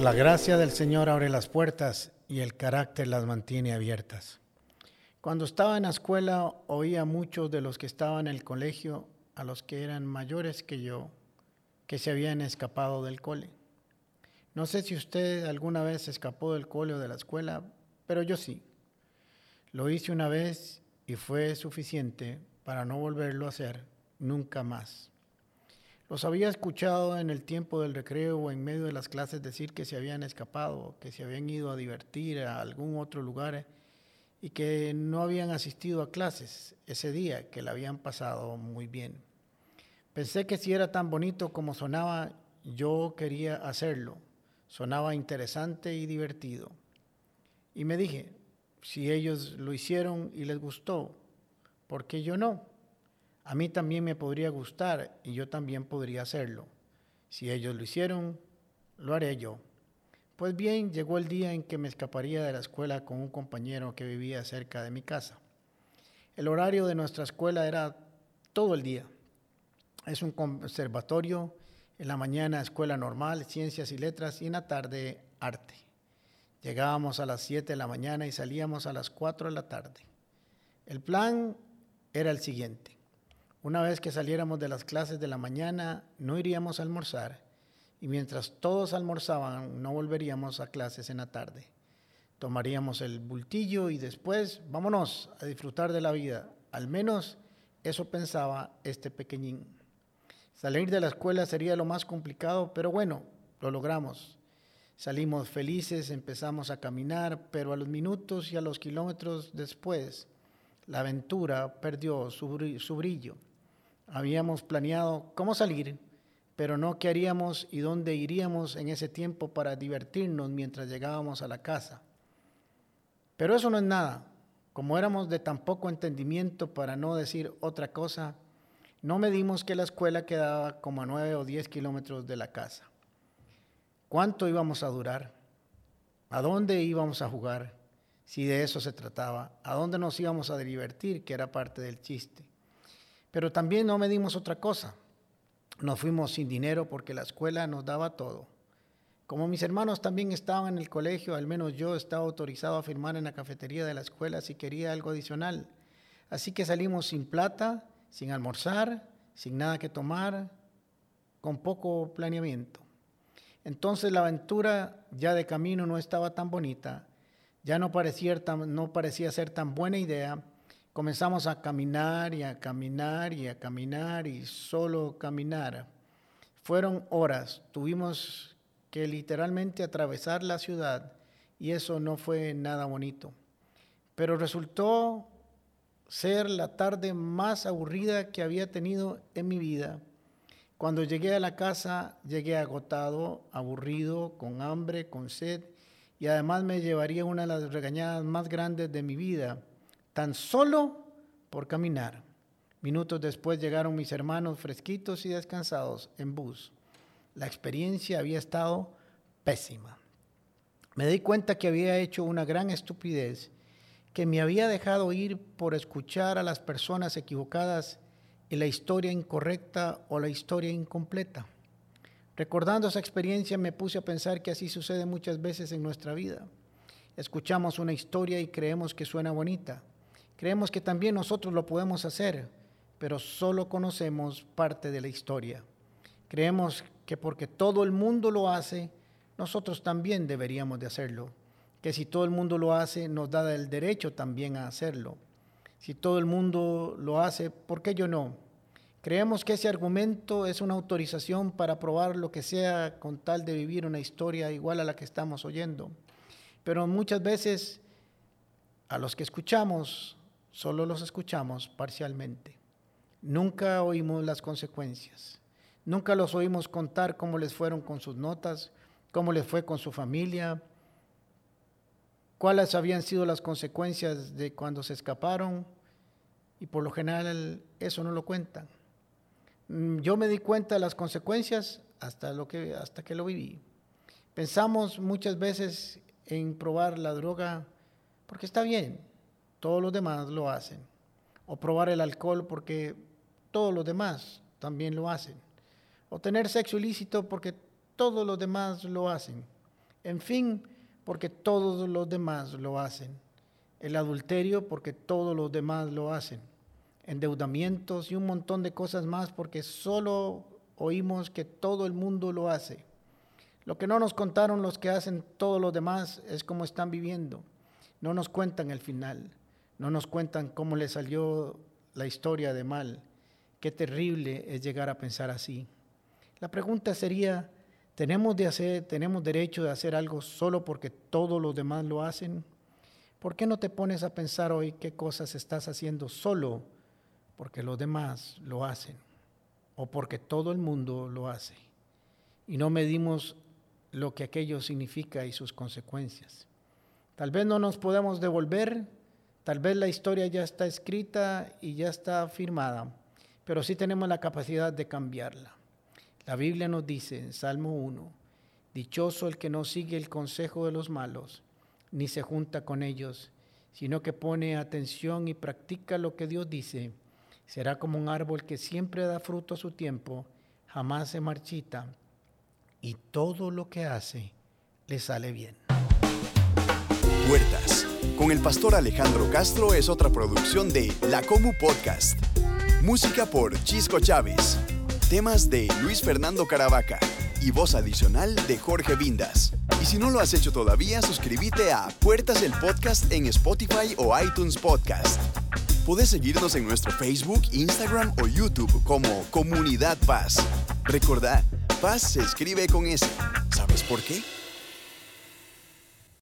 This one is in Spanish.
La gracia del Señor abre las puertas y el carácter las mantiene abiertas. Cuando estaba en la escuela oía a muchos de los que estaban en el colegio, a los que eran mayores que yo, que se habían escapado del cole. No sé si usted alguna vez escapó del cole o de la escuela, pero yo sí. Lo hice una vez y fue suficiente para no volverlo a hacer nunca más. Los había escuchado en el tiempo del recreo o en medio de las clases decir que se habían escapado, que se habían ido a divertir a algún otro lugar y que no habían asistido a clases ese día, que la habían pasado muy bien. Pensé que si era tan bonito como sonaba, yo quería hacerlo. Sonaba interesante y divertido. Y me dije, si ellos lo hicieron y les gustó, ¿por qué yo no? A mí también me podría gustar y yo también podría hacerlo. Si ellos lo hicieron, lo haré yo. Pues bien, llegó el día en que me escaparía de la escuela con un compañero que vivía cerca de mi casa. El horario de nuestra escuela era todo el día. Es un conservatorio, en la mañana escuela normal, ciencias y letras y en la tarde arte. Llegábamos a las 7 de la mañana y salíamos a las 4 de la tarde. El plan era el siguiente. Una vez que saliéramos de las clases de la mañana, no iríamos a almorzar y mientras todos almorzaban, no volveríamos a clases en la tarde. Tomaríamos el bultillo y después, vámonos a disfrutar de la vida. Al menos eso pensaba este pequeñín. Salir de la escuela sería lo más complicado, pero bueno, lo logramos. Salimos felices, empezamos a caminar, pero a los minutos y a los kilómetros después, la aventura perdió su, brillo. Habíamos planeado cómo salir, pero no qué haríamos y dónde iríamos en ese tiempo para divertirnos mientras llegábamos a la casa. Pero eso no es nada. Como éramos de tan poco entendimiento para no decir otra cosa, no medimos que la escuela quedaba como a nueve o diez kilómetros de la casa. ¿Cuánto íbamos a durar? ¿A dónde íbamos a jugar? Si de eso se trataba. ¿A dónde nos íbamos a divertir? Que era parte del chiste. Pero también no medimos otra cosa. Nos fuimos sin dinero porque la escuela nos daba todo. Como mis hermanos también estaban en el colegio, al menos yo estaba autorizado a firmar en la cafetería de la escuela si quería algo adicional. Así que salimos sin plata, sin almorzar, sin nada que tomar, con poco planeamiento. Entonces la aventura ya de camino no estaba tan bonita, ya no parecía, no parecía ser tan buena idea comenzamos a caminar y a caminar y a caminar y solo caminar. Fueron horas, tuvimos que literalmente atravesar la ciudad y eso no fue nada bonito. Pero resultó ser la tarde más aburrida que había tenido en mi vida. Cuando llegué a la casa, llegué agotado, aburrido, con hambre, con sed, y además me llevaría una de las regañadas más grandes de mi vida tan solo por caminar. Minutos después llegaron mis hermanos fresquitos y descansados en bus. La experiencia había estado pésima. Me di cuenta que había hecho una gran estupidez, que me había dejado ir por escuchar a las personas equivocadas y la historia incorrecta o la historia incompleta. Recordando esa experiencia me puse a pensar que así sucede muchas veces en nuestra vida. Escuchamos una historia y creemos que suena bonita Creemos que también nosotros lo podemos hacer, pero solo conocemos parte de la historia. Creemos que porque todo el mundo lo hace, nosotros también deberíamos de hacerlo. Que si todo el mundo lo hace, nos da el derecho también a hacerlo. Si todo el mundo lo hace, ¿por qué yo no? Creemos que ese argumento es una autorización para probar lo que sea con tal de vivir una historia igual a la que estamos oyendo. Pero muchas veces a los que escuchamos solo los escuchamos parcialmente. Nunca oímos las consecuencias. Nunca los oímos contar cómo les fueron con sus notas, cómo les fue con su familia, cuáles habían sido las consecuencias de cuando se escaparon y por lo general eso no lo cuentan. Mm, yo me di cuenta de las consecuencias hasta, lo que, hasta que lo viví. Pensamos muchas veces en probar la droga porque está bien, todos los demás lo hacen. O probar el alcohol porque todos los demás también lo hacen. O tener sexo ilícito porque todos los demás lo hacen. En fin, porque todos los demás lo hacen. El adulterio porque todos los demás lo hacen. Endeudamientos y un montón de cosas más porque solo oímos que todo el mundo lo hace. Lo que no nos contaron los que hacen todos los demás es cómo están viviendo. No nos cuentan el final. No nos cuentan cómo le salió la historia de mal. Qué terrible es llegar a pensar así. La pregunta sería, ¿tenemos, de hacer, ¿tenemos derecho de hacer algo solo porque todos los demás lo hacen? ¿Por qué no te pones a pensar hoy qué cosas estás haciendo solo porque los demás lo hacen o porque todo el mundo lo hace? Y no medimos lo que aquello significa y sus consecuencias. Tal vez no nos podamos devolver, tal vez la historia ya está escrita y ya está firmada, pero sí tenemos la capacidad de cambiarla. La Biblia nos dice en Salmo 1, Dichoso el que no sigue el consejo de los malos, ni se junta con ellos, sino que pone atención y practica lo que Dios dice. Será como un árbol que siempre da fruto a su tiempo, jamás se marchita, y todo lo que hace le sale bien. Con el pastor Alejandro Castro es otra producción de La Comu Podcast. Música por Chisco Chávez. Temas de Luis Fernando Caravaca y voz adicional de Jorge Vindas. Y si no lo has hecho todavía, suscríbete a Puertas el Podcast en Spotify o iTunes Podcast. Puedes seguirnos en nuestro Facebook, Instagram o YouTube como Comunidad Paz. Recordad, Paz se escribe con S. ¿Sabes por qué?